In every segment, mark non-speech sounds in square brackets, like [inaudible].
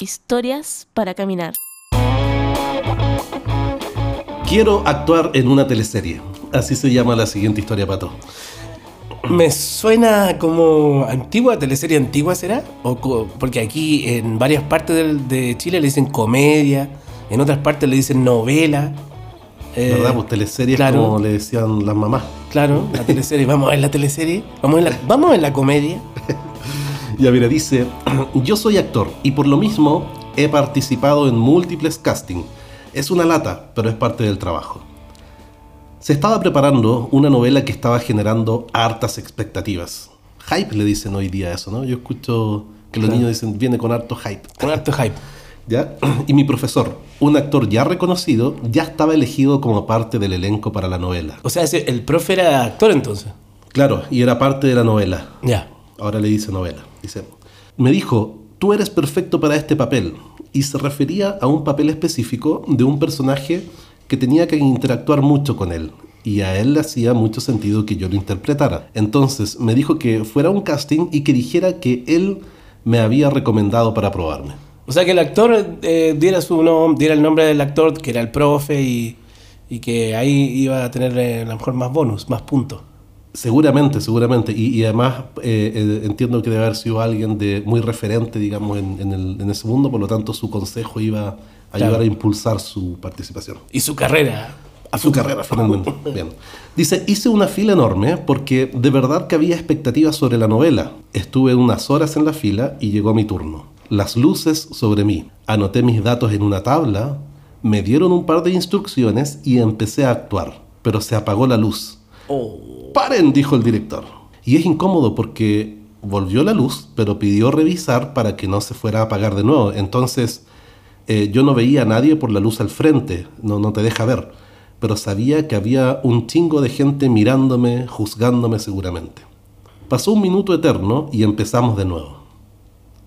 Historias para Caminar. Quiero actuar en una teleserie. Así se llama la siguiente historia, Pato. Me suena como antigua, teleserie antigua será, o co- porque aquí en varias partes del- de Chile le dicen comedia, en otras partes le dicen novela. eh, ¿Verdad? Pues teleseries claro. como le decían las mamás. Claro, la teleserie. Vamos a ver la teleserie, vamos a ver la, vamos a ver la comedia. [laughs] Ya mira, dice, [clears throat] yo soy actor y por lo mismo he participado en múltiples castings. Es una lata, pero es parte del trabajo. Se estaba preparando una novela que estaba generando hartas expectativas. Hype le dicen hoy día eso, ¿no? Yo escucho que los Claro. niños dicen, viene con harto hype. Con harto hype. [laughs] ¿Ya? Y mi profesor, un actor ya reconocido, ya estaba elegido como parte del elenco para la novela. O sea, el profe era actor entonces. Claro, y era parte de la novela. Ya. Ahora le dice novela. Dice, me dijo, tú eres perfecto para este papel. Y se refería a un papel específico de un personaje que tenía que interactuar mucho con él. Y a él le hacía mucho sentido que yo lo interpretara. Entonces me dijo que fuera un casting y que dijera que él me había recomendado para probarme. O sea, que el actor eh, diera su nom- diera el nombre del actor, que era el profe, y, que ahí iba a tener eh, a lo mejor más bonus, más puntos. Seguramente, seguramente. Y, y además eh, eh, entiendo que debe haber sido alguien de muy referente, digamos, en, en el- en ese mundo. Por lo tanto, su consejo iba a Claro. ayudar a impulsar su participación. Y su carrera. a su carrera finalmente. [laughs] Bien. Dice, hice una fila enorme porque de verdad que había expectativas sobre la novela. Estuve unas horas en la fila y llegó mi turno. Las luces sobre mí. Anoté mis datos en una tabla, me dieron un par de instrucciones y empecé a actuar. Pero se apagó la luz. ¡Paren! dijo el director. Y es incómodo porque volvió la luz, pero pidió revisar para que no se fuera a apagar de nuevo. Entonces, eh, yo no veía a nadie por la luz al frente, no, no te deja ver, pero sabía que había un chingo de gente mirándome, juzgándome seguramente. Pasó un minuto eterno y empezamos de nuevo.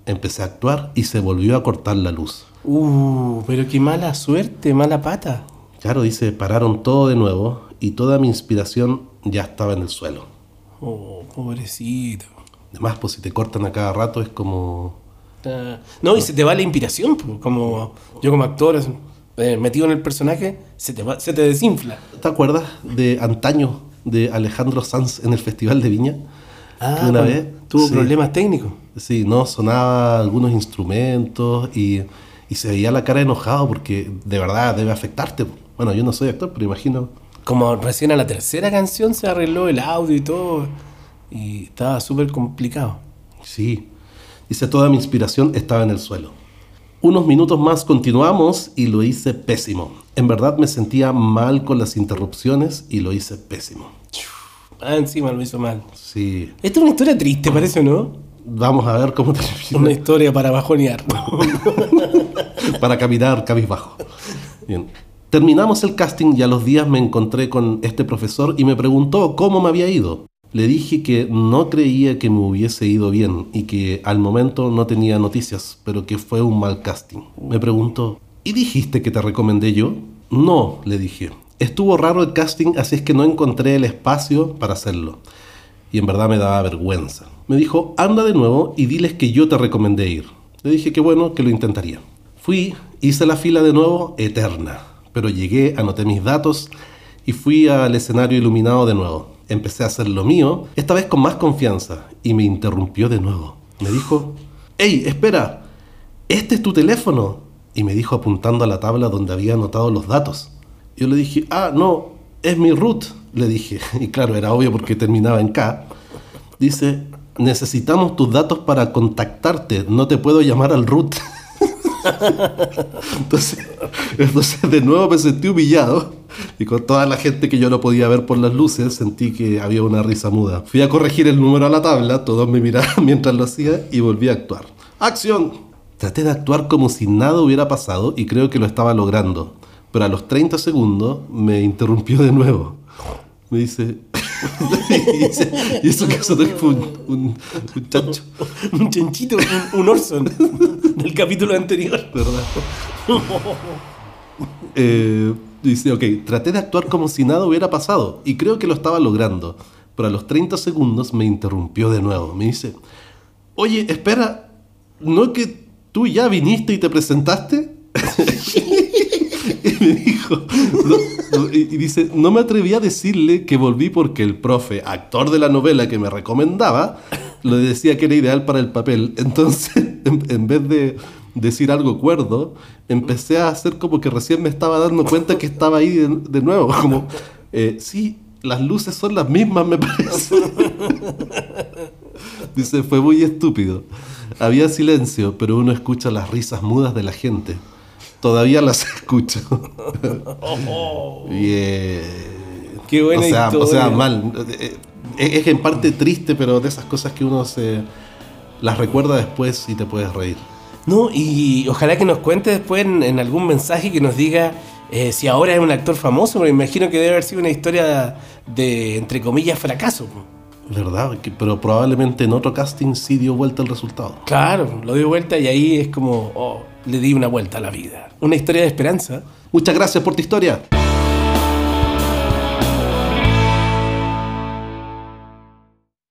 Empecé a actuar y se volvió a cortar la luz. Uh, pero qué mala suerte, mala pata. Claro, dice, pararon todo de nuevo y toda mi inspiración ya estaba en el suelo. Oh, pobrecito. Además, pues si te cortan a cada rato es como... Ah, No, y se te va la inspiración, po, como yo como actor eh, metido en el personaje, se te, va- se te desinfla. ¿Te acuerdas de antaño de Alejandro Sanz en el Festival de Viña? Ah, Que una vez tuvo sí. problemas técnicos. Sí, no, sonaba algunos instrumentos y, y se veía la cara enojado porque de verdad debe afectarte. Bueno, yo no soy actor, pero imagino. Como recién a la tercera canción se arregló el audio y todo, y estaba súper complicado. Sí. Dice, toda mi inspiración estaba en el suelo. Unos minutos más continuamos y lo hice pésimo. En verdad me sentía mal con las interrupciones y lo hice pésimo. Ah, encima lo hizo mal. Sí. Esta es una historia triste, parece, ¿o no? Vamos a ver cómo termina. [laughs] Una historia para bajonear. [laughs] para caminar cabizbajo. Bien. Terminamos el casting y a los días me encontré con este profesor y me preguntó cómo me había ido. Le dije que no creía que me hubiese ido bien y que al momento no tenía noticias, pero que fue un mal casting. Me preguntó, ¿y dijiste que te recomendé yo? No, le dije. Estuvo raro el casting, así es que no encontré el espacio para hacerlo. Y en verdad me daba vergüenza. Me dijo, anda de nuevo y diles que yo te recomendé ir. Le dije que bueno, que lo intentaría. Fui, hice la fila de nuevo, eterna. Pero llegué, anoté mis datos y fui al escenario iluminado de nuevo. Empecé a hacer lo mío, esta vez con más confianza, y me interrumpió de nuevo. Me dijo, ¡Ey, espera! ¿Este es tu teléfono? Y me dijo apuntando a la tabla donde había anotado los datos. Yo le dije, ah, no, es mi root, le dije. [laughs] Y claro, era obvio porque terminaba en K. Dice, necesitamos tus datos para contactarte, no te puedo llamar al root. [laughs] [laughs] entonces, entonces, de nuevo me sentí humillado y con toda la gente que yo no podía ver por las luces sentí que había una risa muda. Fui a corregir el número a la tabla, todos me miraban [laughs] mientras lo hacía y volví a actuar. ¡Acción! Traté de actuar como si nada hubiera pasado y creo que lo estaba logrando, pero a los 30 segundos me interrumpió de nuevo. Me dice... [laughs] y, eso que fue un, un, un chancho, un chanchito, un, un Orson del capítulo anterior. ¿verdad? Eh, dice, ok, traté de actuar como si nada hubiera pasado y creo que lo estaba logrando, pero a los 30 segundos me interrumpió de nuevo. Me dice, oye, espera, no es que ¿tú ya viniste y te presentaste? [laughs] y me dijo, no, y, dice, no me atreví a decirle que volví porque el profe, actor de la novela que me recomendaba, le decía que era ideal para el papel. Entonces, [laughs] en, en vez de decir algo cuerdo, empecé a hacer como que recién me estaba dando cuenta que estaba ahí de, de nuevo. [laughs] Como, eh, sí, las luces son las mismas, me parece. [laughs] Dice, fue muy estúpido. Había silencio, pero uno escucha las risas mudas de la gente. Todavía las [laughs] escucho. Bien. Qué buena o sea, historia. O sea, mal. Eh, Es, es en parte triste, pero de esas cosas que uno se las recuerda después y te puedes reír. No, y ojalá que nos cuente después en, en algún mensaje que nos diga eh, si ahora es un actor famoso, porque me imagino que debe haber sido una historia de, entre comillas, fracaso. ¿Verdad? Que- pero probablemente en otro casting sí dio vuelta el resultado. Claro, lo dio vuelta y ahí es como, oh, le di una vuelta a la vida. Una historia de esperanza. Muchas gracias por tu historia.